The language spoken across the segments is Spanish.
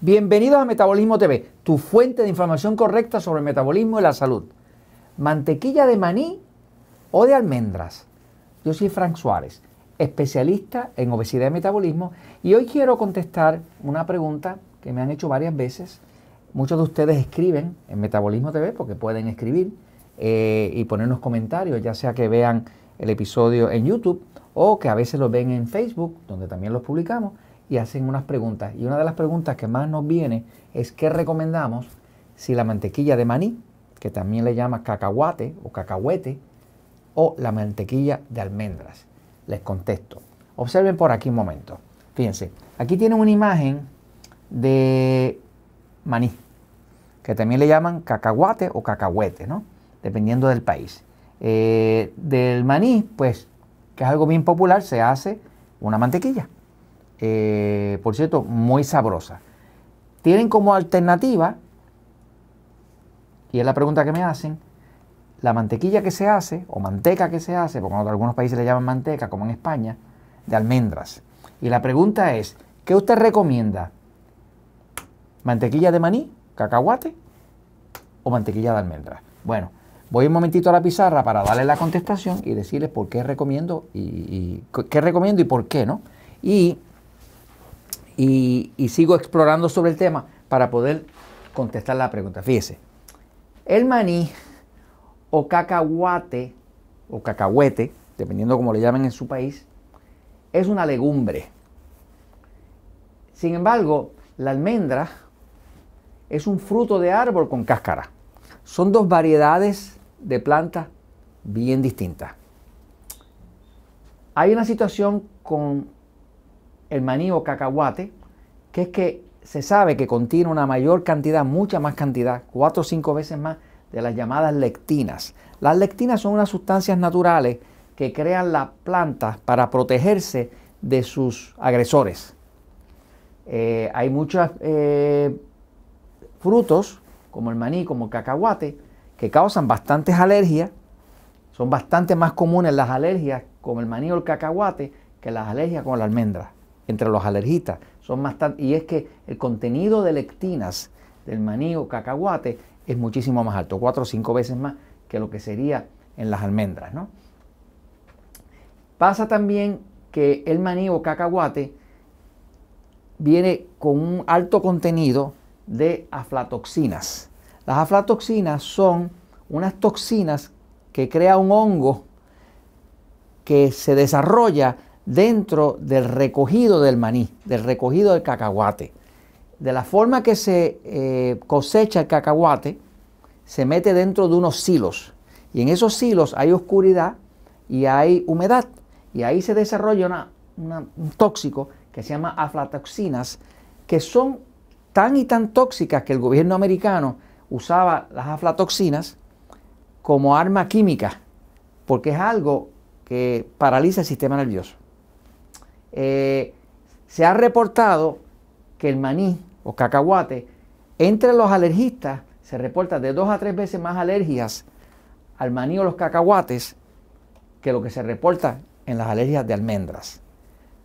Bienvenidos a Metabolismo TV, tu fuente de información correcta sobre el metabolismo y la salud. ¿Mantequilla de maní o de almendras? Yo soy Frank Suárez, especialista en obesidad y metabolismo, y hoy quiero contestar una pregunta que me han hecho varias veces. Muchos de ustedes escriben en Metabolismo TV porque pueden escribir eh, y ponernos comentarios, ya sea que vean el episodio en YouTube o que a veces lo ven en Facebook, donde también los publicamos y hacen unas preguntas. Y una de las preguntas que más nos viene es qué recomendamos si la mantequilla de maní, que también le llama cacahuate o cacahuete, o la mantequilla de almendras. Les contesto. Observen por aquí un momento. Fíjense, aquí tienen una imagen de maní, que también le llaman cacahuate o cacahuete, ¿no? Dependiendo del país. Eh, del maní, pues, que es algo bien popular, se hace una mantequilla. Eh, por cierto, muy sabrosa. Tienen como alternativa, y es la pregunta que me hacen, la mantequilla que se hace, o manteca que se hace, porque en algunos países le llaman manteca, como en España, de almendras. Y la pregunta es, ¿qué usted recomienda? ¿Mantequilla de maní, cacahuate o mantequilla de almendras? Bueno, voy un momentito a la pizarra para darle la contestación y decirles por qué recomiendo y, qué recomiendo y por qué, ¿no? Y y, sigo explorando sobre el tema para poder contestar la pregunta. Fíjese, el maní o cacahuate o cacahuete, dependiendo cómo le llamen en su país, es una legumbre. Sin embargo, la almendra es un fruto de árbol con cáscara. Son dos variedades de plantas bien distintas. Hay una situación con el maní o cacahuate, que es que se sabe que contiene una mayor cantidad, mucha más cantidad, cuatro o cinco veces más de las llamadas lectinas. Las lectinas son unas sustancias naturales que crean las plantas para protegerse de sus agresores. Eh, hay muchos eh, frutos, como el maní, como el cacahuate, que causan bastantes alergias. Son bastante más comunes las alergias con el maní o el cacahuate que las alergias con la almendra entre los alergistas. Son más y es que el contenido de lectinas del maní o cacahuate es muchísimo más alto, cuatro o cinco veces más que lo que sería en las almendras. ¿no? Pasa también que el maní o cacahuate viene con un alto contenido de aflatoxinas. Las aflatoxinas son unas toxinas que crea un hongo que se desarrolla dentro del recogido del maní, del recogido del cacahuate. De la forma que se eh, cosecha el cacahuate, se mete dentro de unos silos. Y en esos silos hay oscuridad y hay humedad. Y ahí se desarrolla un tóxico que se llama aflatoxinas, que son tan y tan tóxicas que el gobierno americano usaba las aflatoxinas como arma química, porque es algo que paraliza el sistema nervioso. Eh, se ha reportado que el maní o cacahuate, entre los alergistas, se reporta de dos a tres veces más alergias al maní o los cacahuates que lo que se reporta en las alergias de almendras.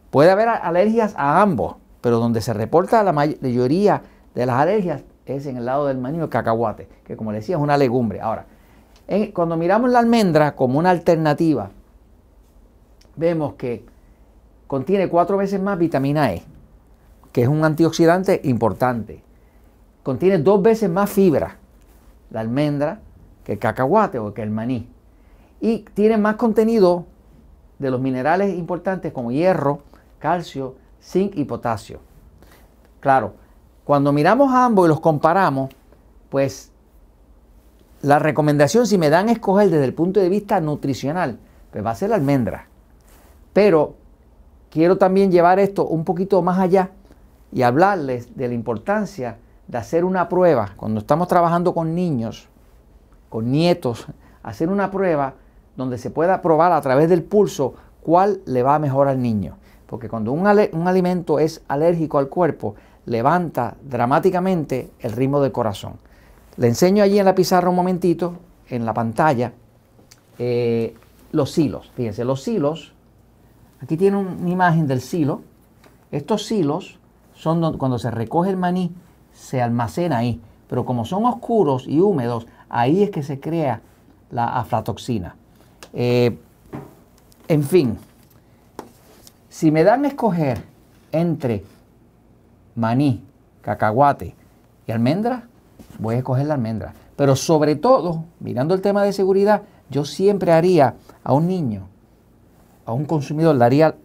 Puede haber alergias a ambos, pero donde se reporta la mayoría de las alergias es en el lado del maní o el cacahuate, que como decía es una legumbre. Ahora, cuando miramos la almendra como una alternativa, vemos que contiene cuatro veces más vitamina E, que es un antioxidante importante. Contiene dos veces más fibra, la almendra, que el cacahuate o que el maní. Y tiene más contenido de los minerales importantes como hierro, calcio, zinc y potasio. Claro, cuando miramos a ambos y los comparamos, pues la recomendación, si me dan a escoger desde el punto de vista nutricional, pues va a ser la almendra. Pero quiero también llevar esto un poquito más allá y hablarles de la importancia de hacer una prueba cuando estamos trabajando con niños, con nietos, hacer una prueba donde se pueda probar a través del pulso cuál le va mejor al niño. Porque cuando un, alimento es alérgico al cuerpo, levanta dramáticamente el ritmo del corazón. Le enseño allí en la pizarra un momentito, en la pantalla, eh, los hilos. Fíjense, los hilos Aquí tiene una imagen del silo. Estos silos son cuando se recoge el maní, se almacena ahí. Pero como son oscuros y húmedos, ahí es que se crea la aflatoxina. Eh, en fin, si me dan a escoger entre maní, cacahuate y almendra, voy a escoger la almendra. Pero sobre todo, mirando el tema de seguridad, yo siempre haría a un niño, a un consumidor, le haría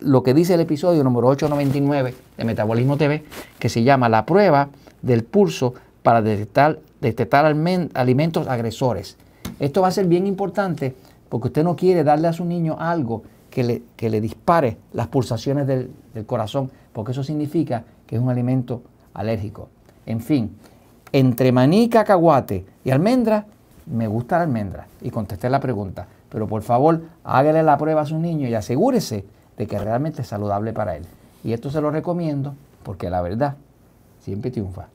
lo que dice el episodio número 899 de Metabolismo TV, que se llama la prueba del pulso para detectar, detectar alimentos agresores. Esto va a ser bien importante porque usted no quiere darle a su niño algo que le, le dispare las pulsaciones del, del corazón, porque eso significa que es un alimento alérgico. En fin, entre maní, cacahuate y almendra, me gusta la almendra. Y contesté la pregunta. Pero por favor, hágale la prueba a su niño y asegúrese de que realmente es saludable para él. Y esto se lo recomiendo porque la verdad siempre triunfa.